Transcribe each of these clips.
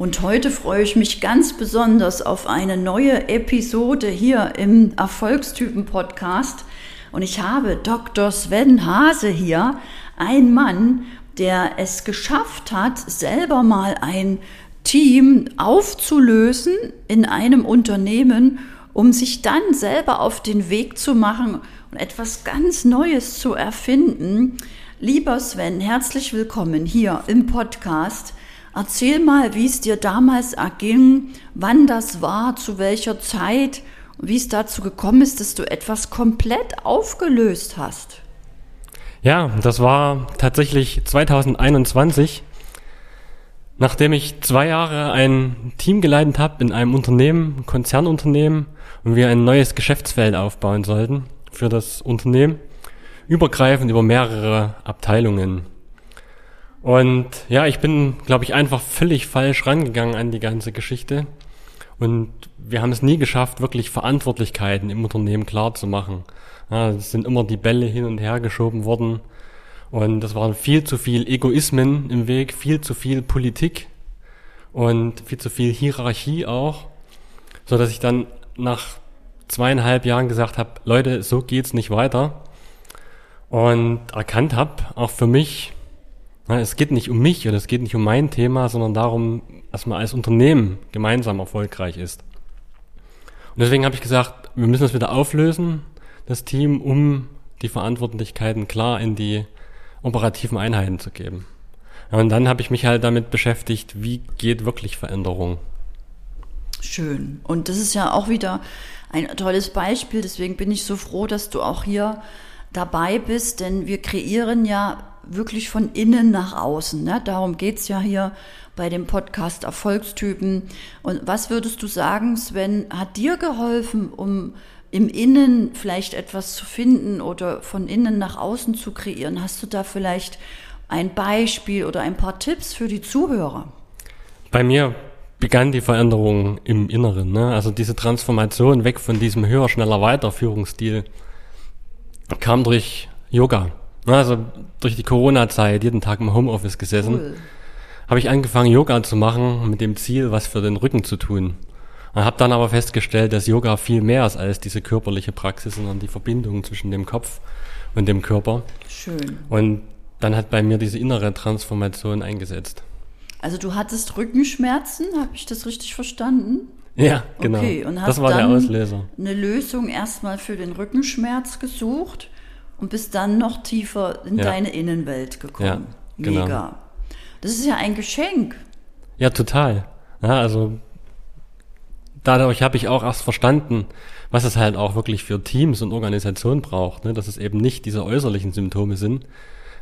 Und heute freue ich mich ganz besonders auf eine neue Episode hier im Erfolgstypen-Podcast. Und ich habe Dr. Sven Hase hier, ein Mann, der es geschafft hat, selber mal ein Team aufzulösen in einem Unternehmen, um sich dann selber auf den Weg zu machen und etwas ganz Neues zu erfinden. Lieber Sven, herzlich willkommen hier im Podcast. Erzähl mal, wie es dir damals erging, wann das war, zu welcher Zeit und wie es dazu gekommen ist, dass du etwas komplett aufgelöst hast. Ja, das war tatsächlich 2021, nachdem ich zwei Jahre ein Team geleitet habe in einem Unternehmen, Konzernunternehmen, und wir ein neues Geschäftsfeld aufbauen sollten für das Unternehmen, übergreifend über mehrere Abteilungen. Und ja, ich bin, glaube ich, einfach völlig falsch rangegangen an die ganze Geschichte. Und wir haben es nie geschafft, wirklich Verantwortlichkeiten im Unternehmen klar zu machen. Ja, es sind immer die Bälle hin und her geschoben worden. Und das waren viel zu viel Egoismen im Weg, viel zu viel Politik und viel zu viel Hierarchie auch, so dass ich dann nach zweieinhalb Jahren gesagt habe, Leute, so geht's nicht weiter. Und erkannt habe, auch für mich, es geht nicht um mich oder es geht nicht um mein Thema, sondern darum, dass man als Unternehmen gemeinsam erfolgreich ist. Und deswegen habe ich gesagt, wir müssen das wieder auflösen, das Team, um die Verantwortlichkeiten klar in die operativen Einheiten zu geben. Und dann habe ich mich halt damit beschäftigt, wie geht wirklich Veränderung. Schön. Und das ist ja auch wieder ein tolles Beispiel. Deswegen bin ich so froh, dass du auch hier dabei bist, denn wir kreieren ja wirklich von innen nach außen. Ne? Darum geht's ja hier bei dem Podcast Erfolgstypen. Und was würdest du sagen, Sven, hat dir geholfen, um im Innen vielleicht etwas zu finden oder von innen nach außen zu kreieren? Hast du da vielleicht ein Beispiel oder ein paar Tipps für die Zuhörer? Bei mir begann die Veränderung im Inneren. Ne? Also diese Transformation weg von diesem höher, schneller, weiter Führungsstil kam durch Yoga. Also durch die Corona-Zeit, jeden Tag im Homeoffice gesessen, cool. habe ich angefangen, Yoga zu machen mit dem Ziel, was für den Rücken zu tun. Und habe dann aber festgestellt, dass Yoga viel mehr ist als diese körperliche Praxis, sondern die Verbindung zwischen dem Kopf und dem Körper. Schön. Und dann hat bei mir diese innere Transformation eingesetzt. Also du hattest Rückenschmerzen, habe ich das richtig verstanden? Ja, genau. Okay, und hast das war dann der Auslöser. eine Lösung erstmal für den Rückenschmerz gesucht und bist dann noch tiefer in ja. deine Innenwelt gekommen. Ja, genau. Mega. Das ist ja ein Geschenk. Ja, total. Ja, also dadurch habe ich auch erst verstanden, was es halt auch wirklich für Teams und Organisationen braucht, ne? dass es eben nicht diese äußerlichen Symptome sind,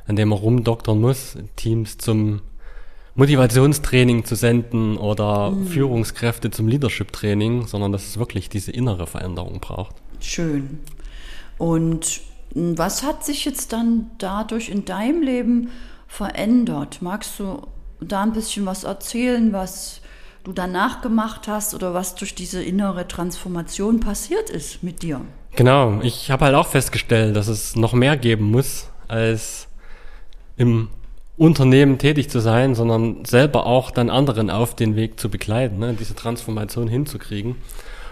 an denen man rumdoktern muss, Teams zum Motivationstraining zu senden oder mhm. Führungskräfte zum Leadership-Training, sondern dass es wirklich diese innere Veränderung braucht. Schön. Und was hat sich jetzt dann dadurch in deinem Leben verändert? Magst du da ein bisschen was erzählen, was du danach gemacht hast oder was durch diese innere Transformation passiert ist mit dir? Genau, ich habe halt auch festgestellt, dass es noch mehr geben muss als im Unternehmen tätig zu sein, sondern selber auch dann anderen auf den Weg zu begleiten, ne, diese Transformation hinzukriegen.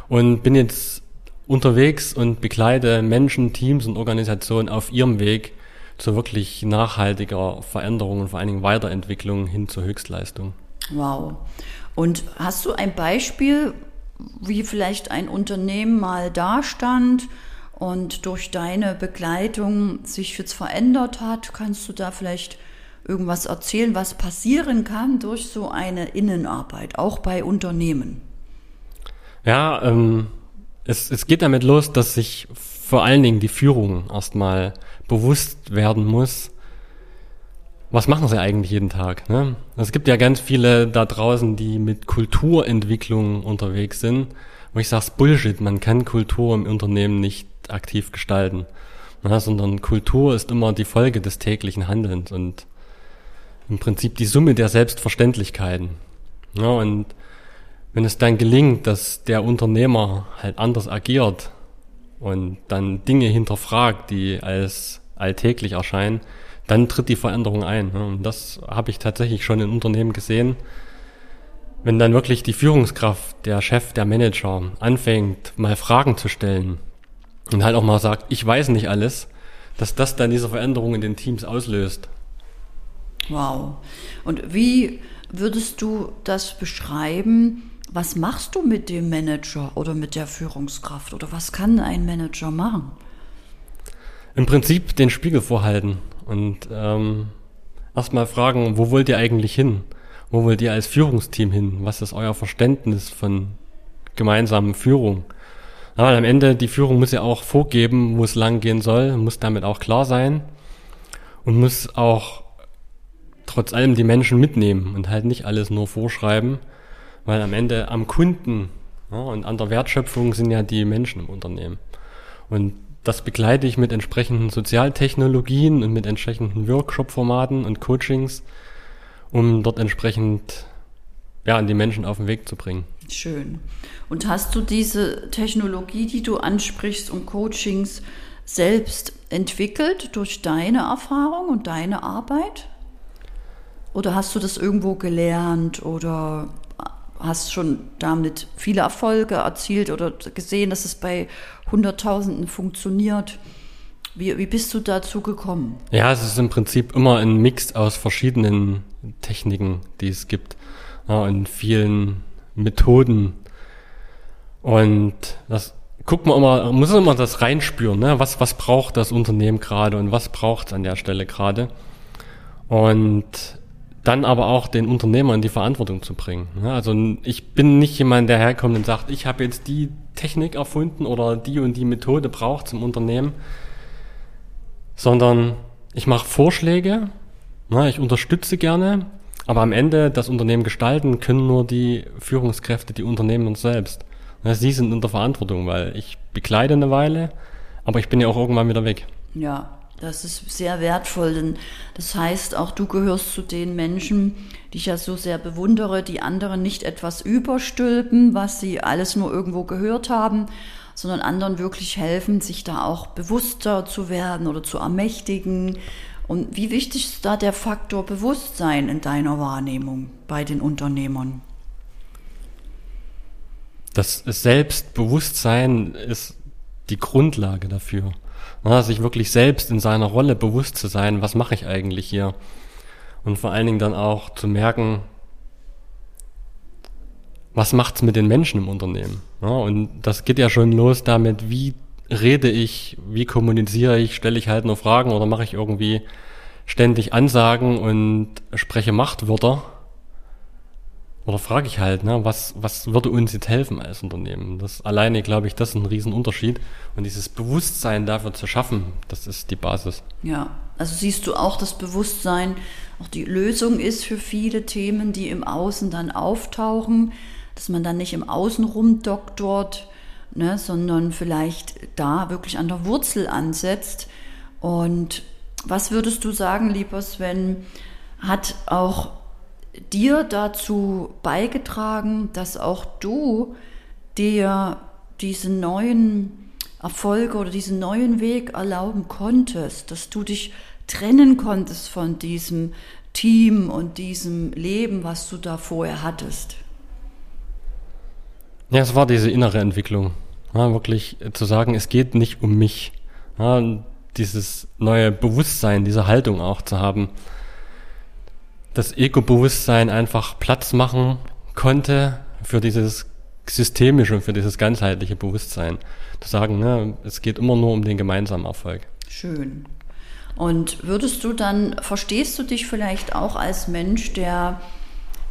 Und bin jetzt unterwegs und begleite Menschen, Teams und Organisationen auf ihrem Weg zu wirklich nachhaltiger Veränderung und vor allen Dingen Weiterentwicklung hin zur Höchstleistung. Wow. Und hast du ein Beispiel, wie vielleicht ein Unternehmen mal dastand und durch deine Begleitung sich jetzt verändert hat? Kannst du da vielleicht irgendwas erzählen, was passieren kann durch so eine Innenarbeit, auch bei Unternehmen? Ja, ähm, es, es geht damit los, dass sich vor allen Dingen die Führung erstmal bewusst werden muss, was machen sie eigentlich jeden Tag? Ne? Es gibt ja ganz viele da draußen, die mit Kulturentwicklung unterwegs sind. Wo ich sage, Bullshit, man kann Kultur im Unternehmen nicht aktiv gestalten. Ne? Sondern Kultur ist immer die Folge des täglichen Handelns. Und im Prinzip die Summe der Selbstverständlichkeiten. Ja, und wenn es dann gelingt, dass der Unternehmer halt anders agiert und dann Dinge hinterfragt, die als alltäglich erscheinen, dann tritt die Veränderung ein. Und das habe ich tatsächlich schon in Unternehmen gesehen. wenn dann wirklich die Führungskraft, der Chef, der Manager anfängt, mal Fragen zu stellen und halt auch mal sagt, ich weiß nicht alles, dass das dann diese Veränderung in den Teams auslöst. Wow. Und wie würdest du das beschreiben? Was machst du mit dem Manager oder mit der Führungskraft oder was kann ein Manager machen? Im Prinzip den Spiegel vorhalten und ähm, erstmal fragen, wo wollt ihr eigentlich hin? Wo wollt ihr als Führungsteam hin? Was ist euer Verständnis von gemeinsamen Führung? Aber am Ende, die Führung muss ja auch vorgeben, wo es lang gehen soll, muss damit auch klar sein und muss auch trotz allem die Menschen mitnehmen und halt nicht alles nur vorschreiben, weil am Ende am Kunden ja, und an der Wertschöpfung sind ja die Menschen im Unternehmen. Und das begleite ich mit entsprechenden Sozialtechnologien und mit entsprechenden Workshop-Formaten und Coachings, um dort entsprechend ja, an die Menschen auf den Weg zu bringen. Schön. Und hast du diese Technologie, die du ansprichst und Coachings selbst entwickelt durch deine Erfahrung und deine Arbeit? Oder hast du das irgendwo gelernt oder hast schon damit viele Erfolge erzielt oder gesehen, dass es bei Hunderttausenden funktioniert? Wie, wie bist du dazu gekommen? Ja, es ist im Prinzip immer ein Mix aus verschiedenen Techniken, die es gibt. Ja, und vielen Methoden. Und das guckt man immer, muss immer das reinspüren, ne? Was, was braucht das Unternehmen gerade und was braucht es an der Stelle gerade? Und dann aber auch den Unternehmer in die Verantwortung zu bringen. Also ich bin nicht jemand, der herkommt und sagt, ich habe jetzt die Technik erfunden oder die und die Methode braucht zum Unternehmen, sondern ich mache Vorschläge, ne? ich unterstütze gerne, aber am Ende das Unternehmen gestalten können nur die Führungskräfte, die Unternehmen uns selbst. Sie sind in der Verantwortung, weil ich begleite eine Weile, aber ich bin ja auch irgendwann wieder weg. Ja, das ist sehr wertvoll, denn das heißt, auch du gehörst zu den Menschen, die ich ja so sehr bewundere, die anderen nicht etwas überstülpen, was sie alles nur irgendwo gehört haben, sondern anderen wirklich helfen, sich da auch bewusster zu werden oder zu ermächtigen und wie wichtig ist da der Faktor Bewusstsein in deiner Wahrnehmung bei den Unternehmern? Das Selbstbewusstsein ist die Grundlage dafür. Ja, sich wirklich selbst in seiner Rolle bewusst zu sein, was mache ich eigentlich hier? Und vor allen Dingen dann auch zu merken, was macht's mit den Menschen im Unternehmen? Ja, und das geht ja schon los damit, wie rede ich, wie kommuniziere ich, stelle ich halt nur Fragen oder mache ich irgendwie ständig Ansagen und spreche Machtwörter? Oder frage ich halt, ne, was, was würde uns jetzt helfen als Unternehmen? Das alleine, glaube ich, das ist ein Riesenunterschied. Und dieses Bewusstsein dafür zu schaffen, das ist die Basis. Ja, also siehst du auch das Bewusstsein, auch die Lösung ist für viele Themen, die im Außen dann auftauchen, dass man dann nicht im Außen rumdoktort, ne, sondern vielleicht da wirklich an der Wurzel ansetzt. Und was würdest du sagen, lieber Sven, hat auch dir dazu beigetragen, dass auch du dir diese neuen Erfolge oder diesen neuen Weg erlauben konntest, dass du dich trennen konntest von diesem Team und diesem Leben, was du da vorher hattest? Ja, es war diese innere Entwicklung. Ja, wirklich zu sagen, es geht nicht um mich. Ja, dieses neue Bewusstsein, diese Haltung auch zu haben. Das Ego-Bewusstsein einfach Platz machen konnte für dieses systemische und für dieses ganzheitliche Bewusstsein. Zu sagen, ne, es geht immer nur um den gemeinsamen Erfolg. Schön. Und würdest du dann, verstehst du dich vielleicht auch als Mensch, der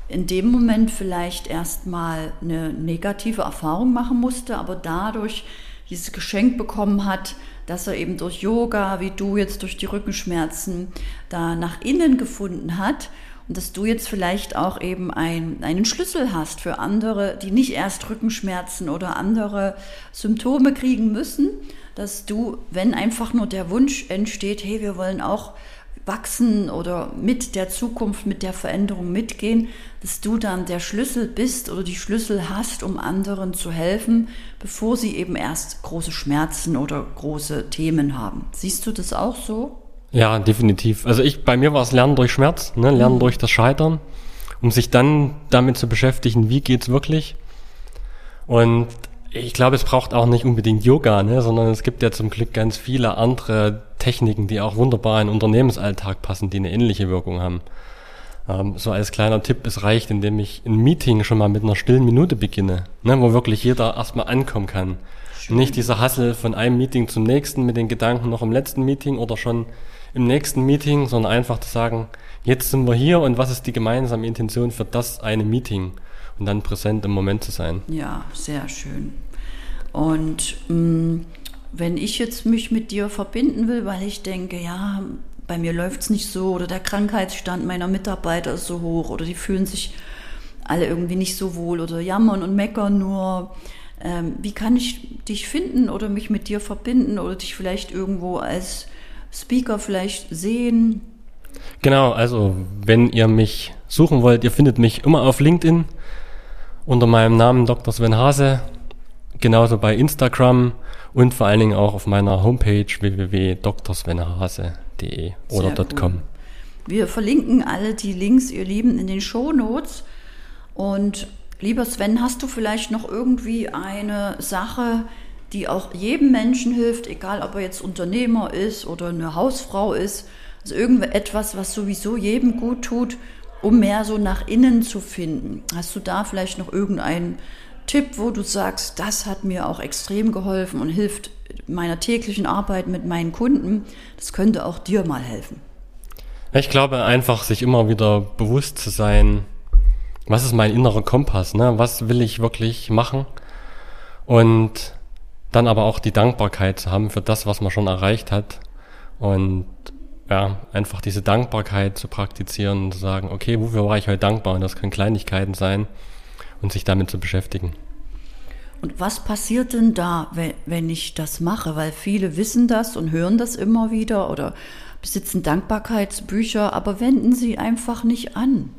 in dem Moment vielleicht erstmal eine negative Erfahrung machen musste, aber dadurch dieses Geschenk bekommen hat, dass er eben durch Yoga, wie du jetzt durch die Rückenschmerzen, da nach innen gefunden hat und dass du jetzt vielleicht auch eben ein, einen Schlüssel hast für andere, die nicht erst Rückenschmerzen oder andere Symptome kriegen müssen, dass du, wenn einfach nur der Wunsch entsteht, hey, wir wollen auch wachsen oder mit der Zukunft, mit der Veränderung mitgehen, dass du dann der Schlüssel bist oder die Schlüssel hast, um anderen zu helfen, bevor sie eben erst große Schmerzen oder große Themen haben. Siehst du das auch so? Ja, definitiv. Also ich, bei mir war es Lernen durch Schmerz, ne? Lernen mhm. durch das Scheitern. um sich dann damit zu beschäftigen, wie geht's wirklich. Und ich glaube, es braucht auch nicht unbedingt Yoga, ne, sondern es gibt ja zum Glück ganz viele andere Techniken, die auch wunderbar in Unternehmensalltag passen, die eine ähnliche Wirkung haben. Ähm, so als kleiner Tipp, es reicht, indem ich ein Meeting schon mal mit einer stillen Minute beginne, ne, wo wirklich jeder erstmal ankommen kann. Schön. Nicht dieser Hassel von einem Meeting zum nächsten mit den Gedanken noch im letzten Meeting oder schon im nächsten Meeting, sondern einfach zu sagen, jetzt sind wir hier und was ist die gemeinsame Intention für das eine Meeting und dann präsent im Moment zu sein. Ja, sehr schön. Und mh, mm, wenn ich jetzt mich mit dir verbinden will, weil ich denke, ja, bei mir läuft es nicht so oder der Krankheitsstand meiner Mitarbeiter ist so hoch oder die fühlen sich alle irgendwie nicht so wohl oder jammern und meckern nur. Ähm, wie kann ich dich finden oder mich mit dir verbinden oder dich vielleicht irgendwo als Speaker vielleicht sehen? Genau, also wenn ihr mich suchen wollt, ihr findet mich immer auf LinkedIn unter meinem Namen Dr. Sven Hase, genauso bei Instagram und vor allen Dingen auch auf meiner Homepage www.drsvenhase.de oder .com. Wir verlinken alle die Links, ihr Lieben, in den Show Notes. Und lieber Sven, hast du vielleicht noch irgendwie eine Sache, die auch jedem Menschen hilft, egal ob er jetzt Unternehmer ist oder eine Hausfrau ist, also irgendetwas, was sowieso jedem gut tut, um mehr so nach innen zu finden. Hast du da vielleicht noch irgendeinen Tipp, wo du sagst, das hat mir auch extrem geholfen und hilft meiner täglichen Arbeit mit meinen Kunden? Das könnte auch dir mal helfen. Ich glaube einfach, sich immer wieder bewusst zu sein, was ist mein innerer Kompass, ne? was will ich wirklich machen und dann aber auch die Dankbarkeit zu haben für das, was man schon erreicht hat und ja, einfach diese Dankbarkeit zu praktizieren und zu sagen, okay, wofür war ich heute dankbar? Und das können Kleinigkeiten sein und sich damit zu beschäftigen. Und was passiert denn da, wenn, ich das mache? Weil viele wissen das und hören das immer wieder oder besitzen Dankbarkeitsbücher, aber wenden sie einfach nicht an.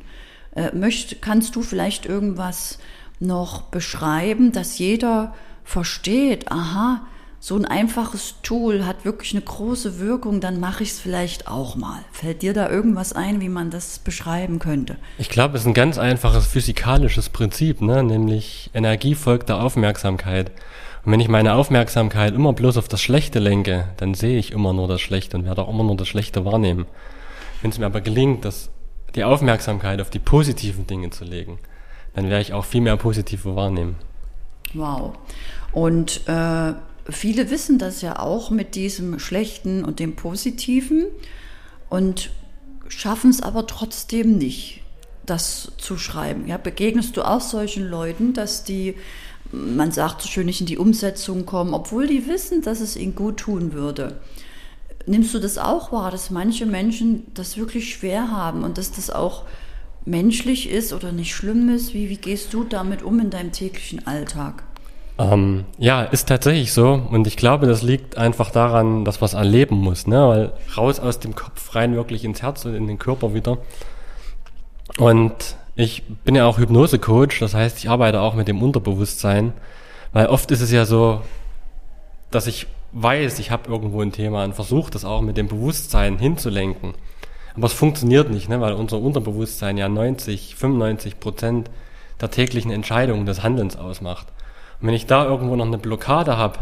Äh, möcht, kannst du vielleicht irgendwas noch beschreiben, dass jeder versteht, aha, so ein einfaches Tool hat wirklich eine große Wirkung, dann mache ich es vielleicht auch mal. Fällt dir da irgendwas ein, wie man das beschreiben könnte? Ich glaube, es ist ein ganz einfaches physikalisches Prinzip, ne? nämlich Energie folgt der Aufmerksamkeit. Und wenn ich meine Aufmerksamkeit immer bloß auf das Schlechte lenke, dann sehe ich immer nur das Schlechte und werde auch immer nur das Schlechte wahrnehmen. Wenn es mir aber gelingt, das, die Aufmerksamkeit auf die positiven Dinge zu legen, dann werde ich auch viel mehr positive wahrnehmen. Wow. Und äh, viele wissen das ja auch mit diesem Schlechten und dem Positiven und schaffen es aber trotzdem nicht, das zu schreiben. Ja, begegnest du auch solchen Leuten, dass die, man sagt so schön, nicht in die Umsetzung kommen, obwohl die wissen, dass es ihnen gut tun würde. Nimmst du das auch wahr, dass manche Menschen das wirklich schwer haben und dass das auch menschlich ist oder nicht schlimm ist? Wie, wie gehst du damit um in deinem täglichen Alltag? Ähm, ja, ist tatsächlich so. Und ich glaube, das liegt einfach daran, dass was erleben muss, ne? Weil raus aus dem Kopf rein wirklich ins Herz und in den Körper wieder. Und ich bin ja auch Hypnose-Coach, das heißt, ich arbeite auch mit dem Unterbewusstsein. Weil oft ist es ja so, dass ich weiß, ich habe irgendwo ein Thema und versuche das auch mit dem Bewusstsein hinzulenken. Aber es funktioniert nicht, ne? weil unser Unterbewusstsein ja 90, 95 Prozent der täglichen Entscheidungen des Handelns ausmacht. Und wenn ich da irgendwo noch eine Blockade habe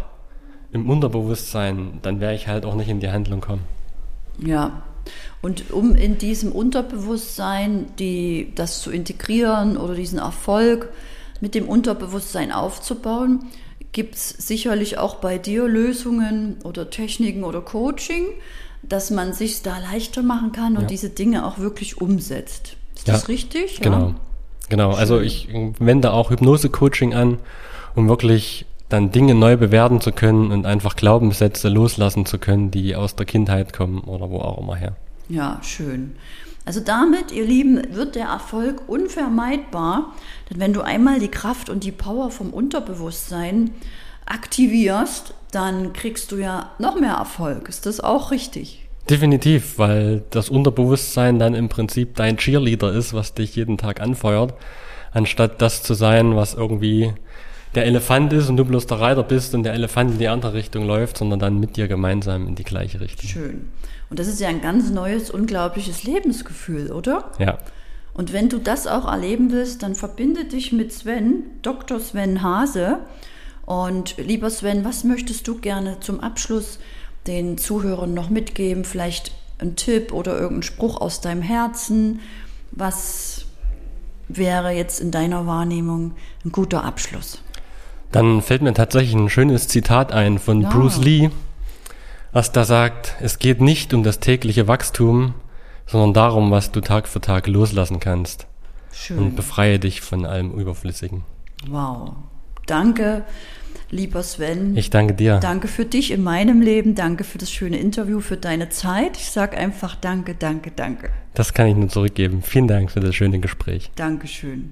im Unterbewusstsein, dann werde ich halt auch nicht in die Handlung kommen. Ja. Und um in diesem Unterbewusstsein die, das zu integrieren oder diesen Erfolg mit dem Unterbewusstsein aufzubauen, gibt es sicherlich auch bei dir Lösungen oder Techniken oder Coaching, dass man sich da leichter machen kann und ja. diese Dinge auch wirklich umsetzt. Ist ja, das richtig? Genau. Ja? Genau. Also ich wende auch Hypnose-Coaching an um wirklich dann Dinge neu bewerten zu können und einfach Glaubenssätze loslassen zu können, die aus der Kindheit kommen oder wo auch immer her. Ja, schön. Also damit, ihr Lieben, wird der Erfolg unvermeidbar, denn wenn du einmal die Kraft und die Power vom Unterbewusstsein aktivierst, dann kriegst du ja noch mehr Erfolg. Ist das auch richtig? Definitiv, weil das Unterbewusstsein dann im Prinzip dein Cheerleader ist, was dich jeden Tag anfeuert, anstatt das zu sein, was irgendwie der Elefant ist und du bloß der Reiter bist und der Elefant in die andere Richtung läuft, sondern dann mit dir gemeinsam in die gleiche Richtung. Schön. Und das ist ja ein ganz neues, unglaubliches Lebensgefühl, oder? Ja. Und wenn du das auch erleben willst, dann verbinde dich mit Sven, Dr. Sven Hase. Und lieber Sven, was möchtest du gerne zum Abschluss den Zuhörern noch mitgeben? Vielleicht ein Tipp oder irgendein Spruch aus deinem Herzen? Was wäre jetzt in deiner Wahrnehmung ein guter Abschluss? Dann fällt mir tatsächlich ein schönes Zitat ein von ja. Bruce Lee, was da sagt, es geht nicht um das tägliche Wachstum, sondern darum, was du Tag für Tag loslassen kannst. Schön. Und befreie dich von allem Überflüssigen. Wow. Danke, lieber Sven. Ich danke dir. Danke für dich in meinem Leben. Danke für das schöne Interview, für deine Zeit. Ich sage einfach danke, danke, danke. Das kann ich nur zurückgeben. Vielen Dank für das schöne Gespräch. Dankeschön.